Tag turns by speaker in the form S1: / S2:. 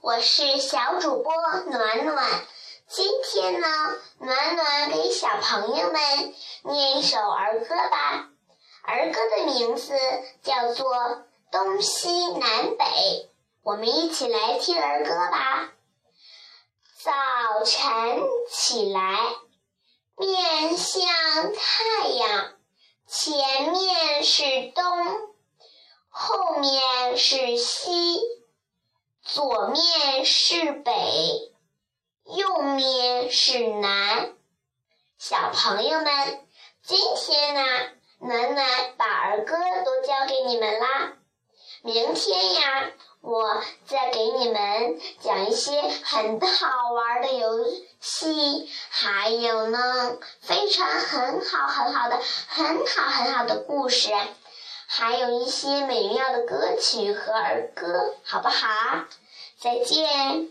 S1: 我是小主播暖暖。今天呢，暖暖给小朋友们念一首儿歌吧。儿歌的名字叫做《东西南北》，我们一起来听儿歌吧。早晨起来，面向太阳，前面是东，后面是西，左面是北。右面是南，小朋友们，今天呢，暖暖把儿歌都教给你们啦。明天呀，我再给你们讲一些很好玩的游戏，还有呢，非常很好很好的很好很好的故事，还有一些美妙的歌曲和儿歌，好不好？再见。